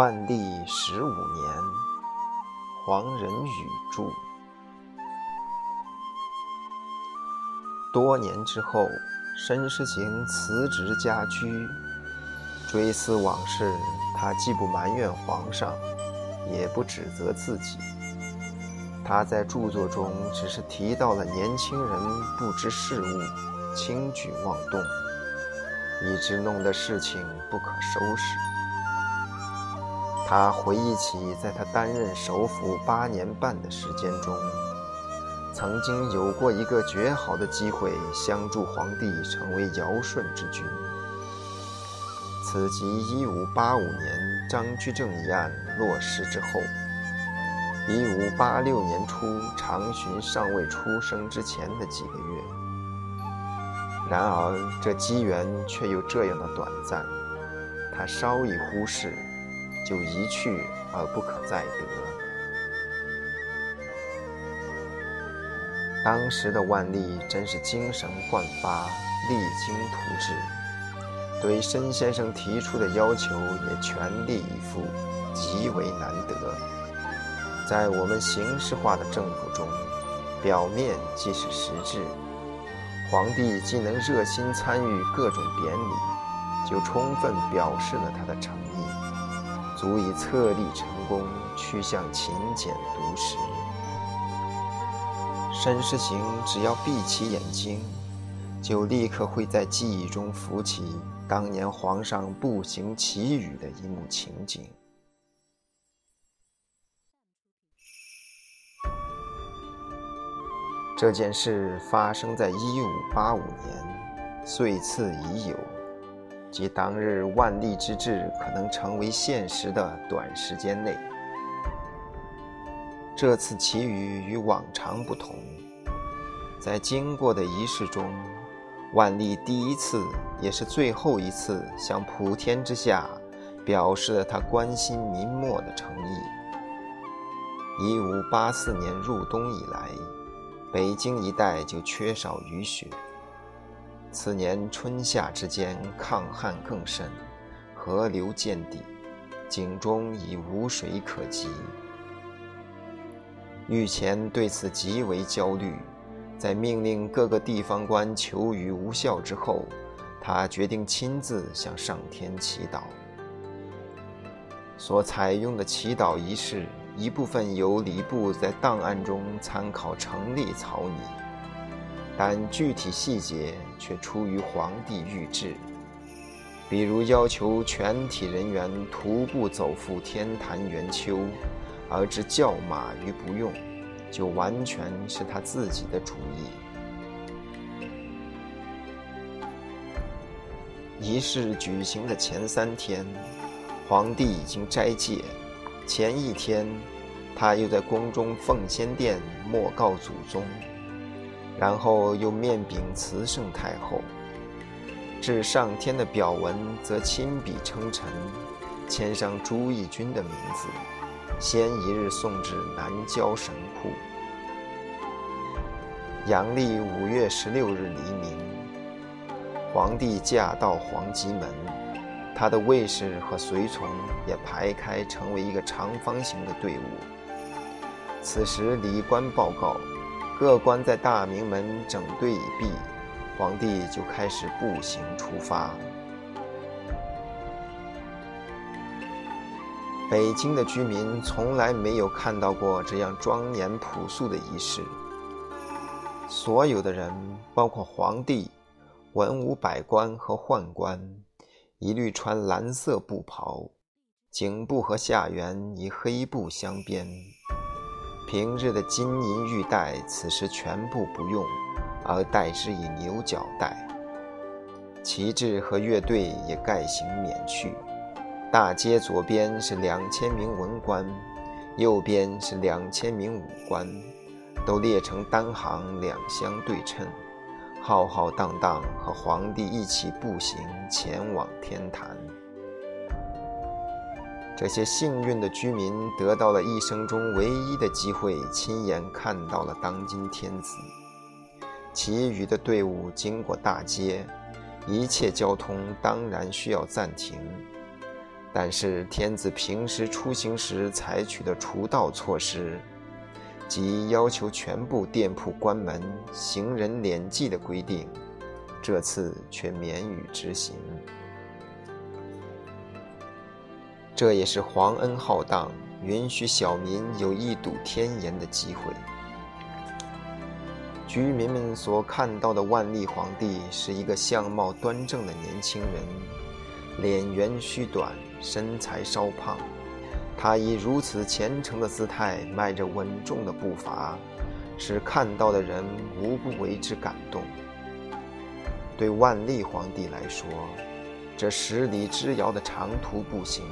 万历十五年，黄仁宇著。多年之后，申时行辞职家居，追思往事，他既不埋怨皇上，也不指责自己。他在著作中只是提到了年轻人不知事物、轻举妄动，以致弄得事情不可收拾。他回忆起，在他担任首辅八年半的时间中，曾经有过一个绝好的机会，相助皇帝成为尧舜之君。此即1585年张居正一案落实之后，1586年初长巡尚未出生之前的几个月。然而，这机缘却又这样的短暂，他稍一忽视。就一去而不可再得。当时的万历真是精神焕发，励精图治，对申先生提出的要求也全力以赴，极为难得。在我们形式化的政府中，表面即是实质。皇帝既能热心参与各种典礼，就充分表示了他的诚。足以策立成功，趋向勤俭独食。申时行只要闭起眼睛，就立刻会在记忆中浮起当年皇上步行祈雨的一幕情景。这件事发生在一五八五年，岁次已有。即当日万历之治可能成为现实的短时间内，这次祈雨与往常不同，在经过的仪式中，万历第一次也是最后一次向普天之下表示了他关心民末的诚意。一五八四年入冬以来，北京一带就缺少雨雪。此年春夏之间，抗旱更甚，河流见底，井中已无水可及。御前对此极为焦虑，在命令各个地方官求雨无效之后，他决定亲自向上天祈祷。所采用的祈祷仪式，一部分由礼部在档案中参考成立草拟。但具体细节却出于皇帝御制，比如要求全体人员徒步走赴天坛圆丘，而置轿马于不用，就完全是他自己的主意。仪式举行的前三天，皇帝已经斋戒；前一天，他又在宫中奉先殿默告祖宗。然后又面禀慈圣太后，至上天的表文则亲笔称臣，签上朱翊钧的名字，先一日送至南郊神库。阳历五月十六日黎明，皇帝驾到皇极门，他的卫士和随从也排开成为一个长方形的队伍。此时礼官报告。各官在大明门整队已毕，皇帝就开始步行出发。北京的居民从来没有看到过这样庄严朴素的仪式。所有的人，包括皇帝、文武百官和宦官，一律穿蓝色布袍，颈部和下缘以黑布镶边。平日的金银玉带，此时全部不用，而代之以牛角带。旗帜和乐队也概行免去。大街左边是两千名文官，右边是两千名武官，都列成单行，两相对称，浩浩荡荡，和皇帝一起步行前往天坛。这些幸运的居民得到了一生中唯一的机会，亲眼看到了当今天子。其余的队伍经过大街，一切交通当然需要暂停。但是天子平时出行时采取的除道措施，即要求全部店铺关门、行人敛迹的规定，这次却免予执行。这也是皇恩浩荡，允许小民有一睹天颜的机会。居民们所看到的万历皇帝是一个相貌端正的年轻人，脸圆须短。身材稍胖，他以如此虔诚的姿态，迈着稳重的步伐，使看到的人无不为之感动。对万历皇帝来说，这十里之遥的长途步行，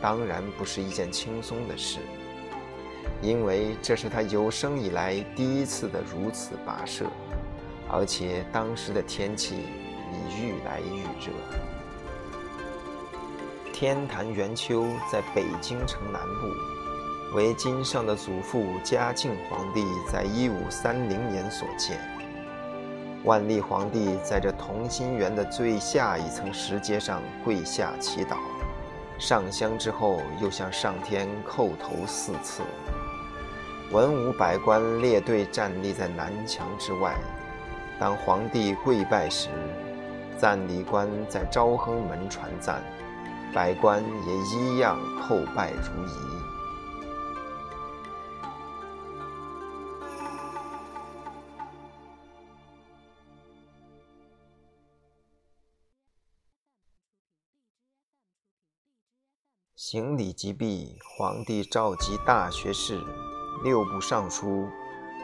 当然不是一件轻松的事，因为这是他有生以来第一次的如此跋涉，而且当时的天气已愈来愈热。天坛元丘在北京城南部，为金上的祖父嘉靖皇帝在一五三零年所建。万历皇帝在这同心圆的最下一层石阶上跪下祈祷，上香之后又向上天叩头四次。文武百官列队站立在南墙之外，当皇帝跪拜时，赞礼官在昭亨门传赞。百官也一样叩拜如仪。行礼即毕，皇帝召集大学士、六部尚书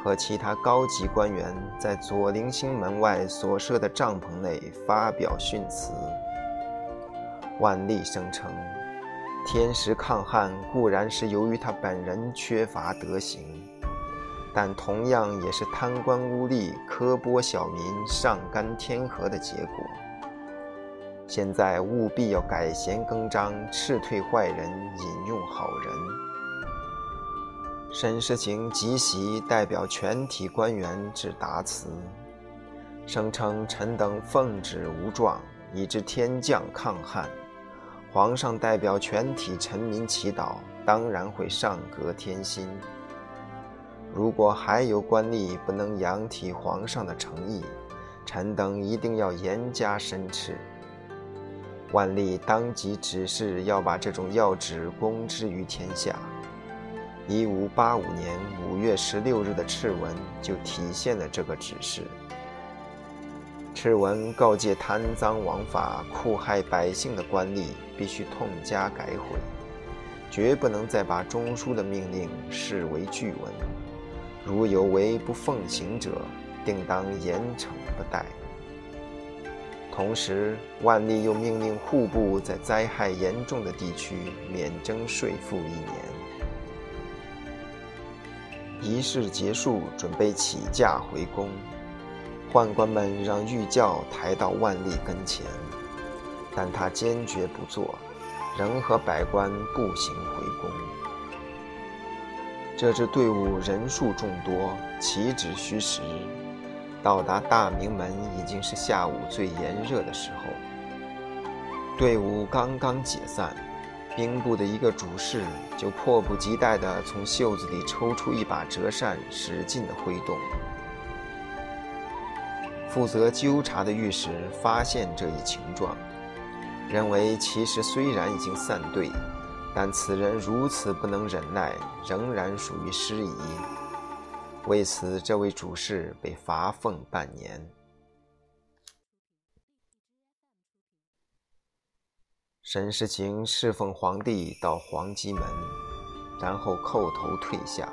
和其他高级官员，在左陵星门外所设的帐篷内发表训词。万历声称，天时抗旱固然是由于他本人缺乏德行，但同样也是贪官污吏、苛剥小民、上干天和的结果。现在务必要改弦更张，斥退坏人，引用好人。沈世行即席代表全体官员致答词，声称臣等奉旨无状，以致天降抗旱。皇上代表全体臣民祈祷，当然会上格天心。如果还有官吏不能仰体皇上的诚意，臣等一定要严加申斥。万历当即指示要把这种要旨公之于天下。一五八五年五月十六日的敕文就体现了这个指示。敕文告诫贪赃枉法、酷害百姓的官吏，必须痛加改悔，绝不能再把中书的命令视为据文。如有违不奉行者，定当严惩不贷。同时，万历又命令户部在灾害严重的地区免征税赋一年。仪式结束，准备起驾回宫。宦官们让御轿抬到万历跟前，但他坚决不坐，仍和百官步行回宫。这支队伍人数众多，岂止虚实。到达大明门已经是下午最炎热的时候。队伍刚刚解散，兵部的一个主事就迫不及待地从袖子里抽出一把折扇，使劲地挥动。负责纠察的御史发现这一情状，认为其实虽然已经散队，但此人如此不能忍耐，仍然属于失仪。为此，这位主事被罚俸半年。沈世情侍奉皇帝到皇极门，然后叩头退下。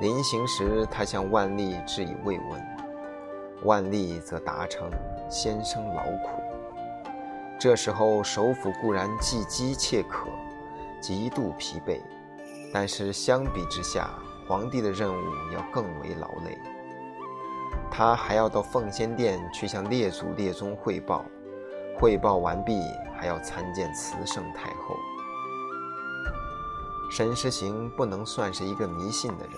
临行时，他向万历致以慰问。万历则答称：“先生劳苦。”这时候，首府固然既饥且渴，极度疲惫，但是相比之下，皇帝的任务要更为劳累。他还要到奉先殿去向列祖列宗汇报，汇报完毕，还要参见慈圣太后。沈世行不能算是一个迷信的人。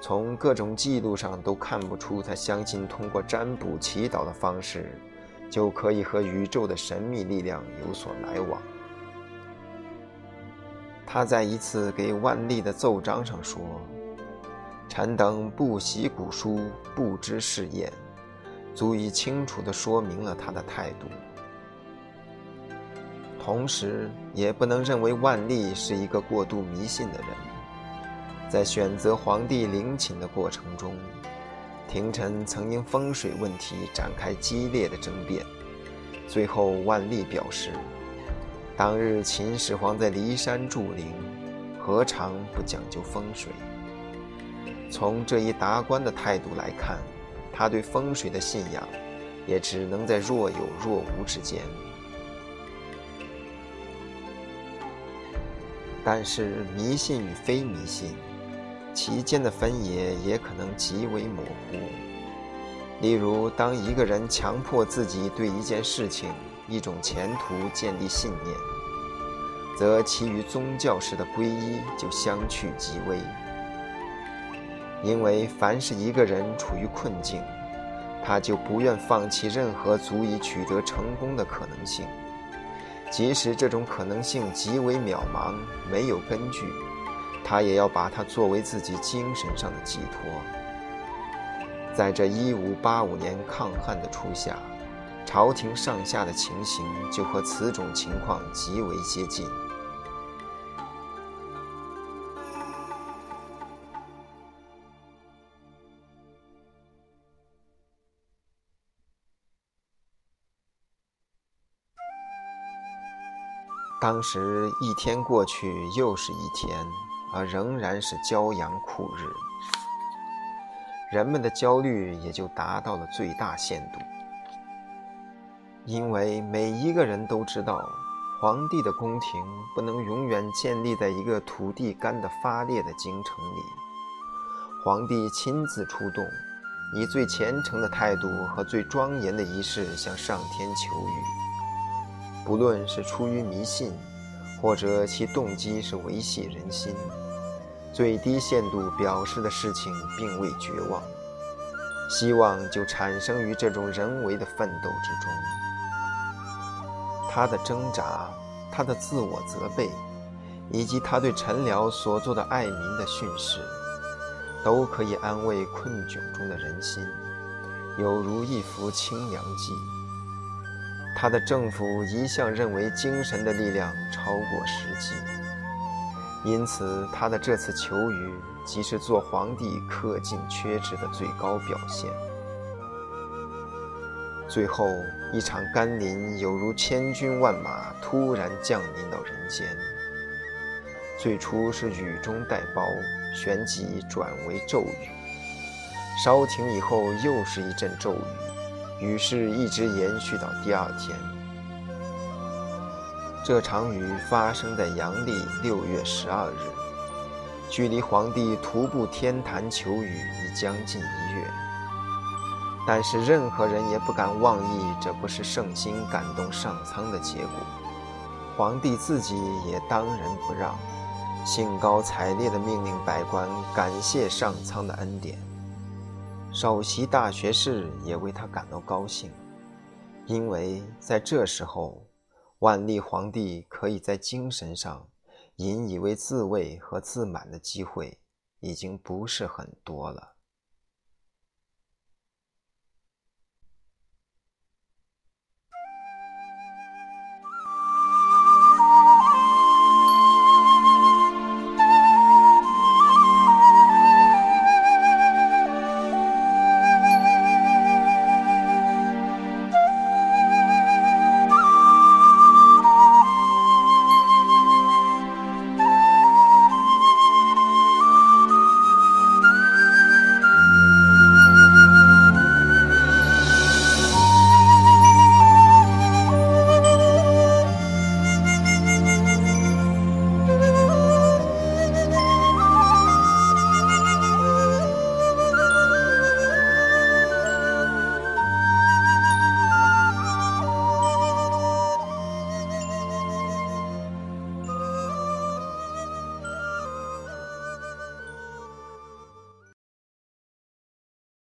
从各种记录上都看不出他相信通过占卜祈祷的方式就可以和宇宙的神秘力量有所来往。他在一次给万历的奏章上说：“臣等不习古书，不知世验，足以清楚地说明了他的态度。同时，也不能认为万历是一个过度迷信的人。在选择皇帝陵寝的过程中，廷臣曾因风水问题展开激烈的争辩。最后，万历表示。”当日秦始皇在骊山筑陵，何尝不讲究风水？从这一达观的态度来看，他对风水的信仰，也只能在若有若无之间。但是迷信与非迷信，其间的分野也可能极为模糊。例如，当一个人强迫自己对一件事情，一种前途建立信念，则其余宗教式的皈依就相去极微。因为凡是一个人处于困境，他就不愿放弃任何足以取得成功的可能性，即使这种可能性极为渺茫、没有根据，他也要把它作为自己精神上的寄托。在这一五八五年抗旱的初夏。朝廷上下的情形就和此种情况极为接近。当时一天过去又是一天，而仍然是骄阳酷日，人们的焦虑也就达到了最大限度。因为每一个人都知道，皇帝的宫廷不能永远建立在一个土地干得发裂的京城里。皇帝亲自出动，以最虔诚的态度和最庄严的仪式向上天求雨。不论是出于迷信，或者其动机是维系人心，最低限度表示的事情并未绝望。希望就产生于这种人为的奋斗之中。他的挣扎，他的自我责备，以及他对臣僚所做的爱民的训示，都可以安慰困窘中的人心，有如一幅清凉剂。他的政府一向认为精神的力量超过实际，因此他的这次求雨，即是做皇帝恪尽缺职的最高表现。最后一场甘霖，犹如千军万马突然降临到人间。最初是雨中带雹，旋即转为骤雨。稍停以后，又是一阵骤雨，雨势一直延续到第二天。这场雨发生在阳历六月十二日，距离皇帝徒步天坛求雨已将近一月。但是任何人也不敢妄议，这不是圣心感动上苍的结果。皇帝自己也当仁不让，兴高采烈地命令百官感谢上苍的恩典。首席大学士也为他感到高兴，因为在这时候，万历皇帝可以在精神上引以为自慰和自满的机会已经不是很多了。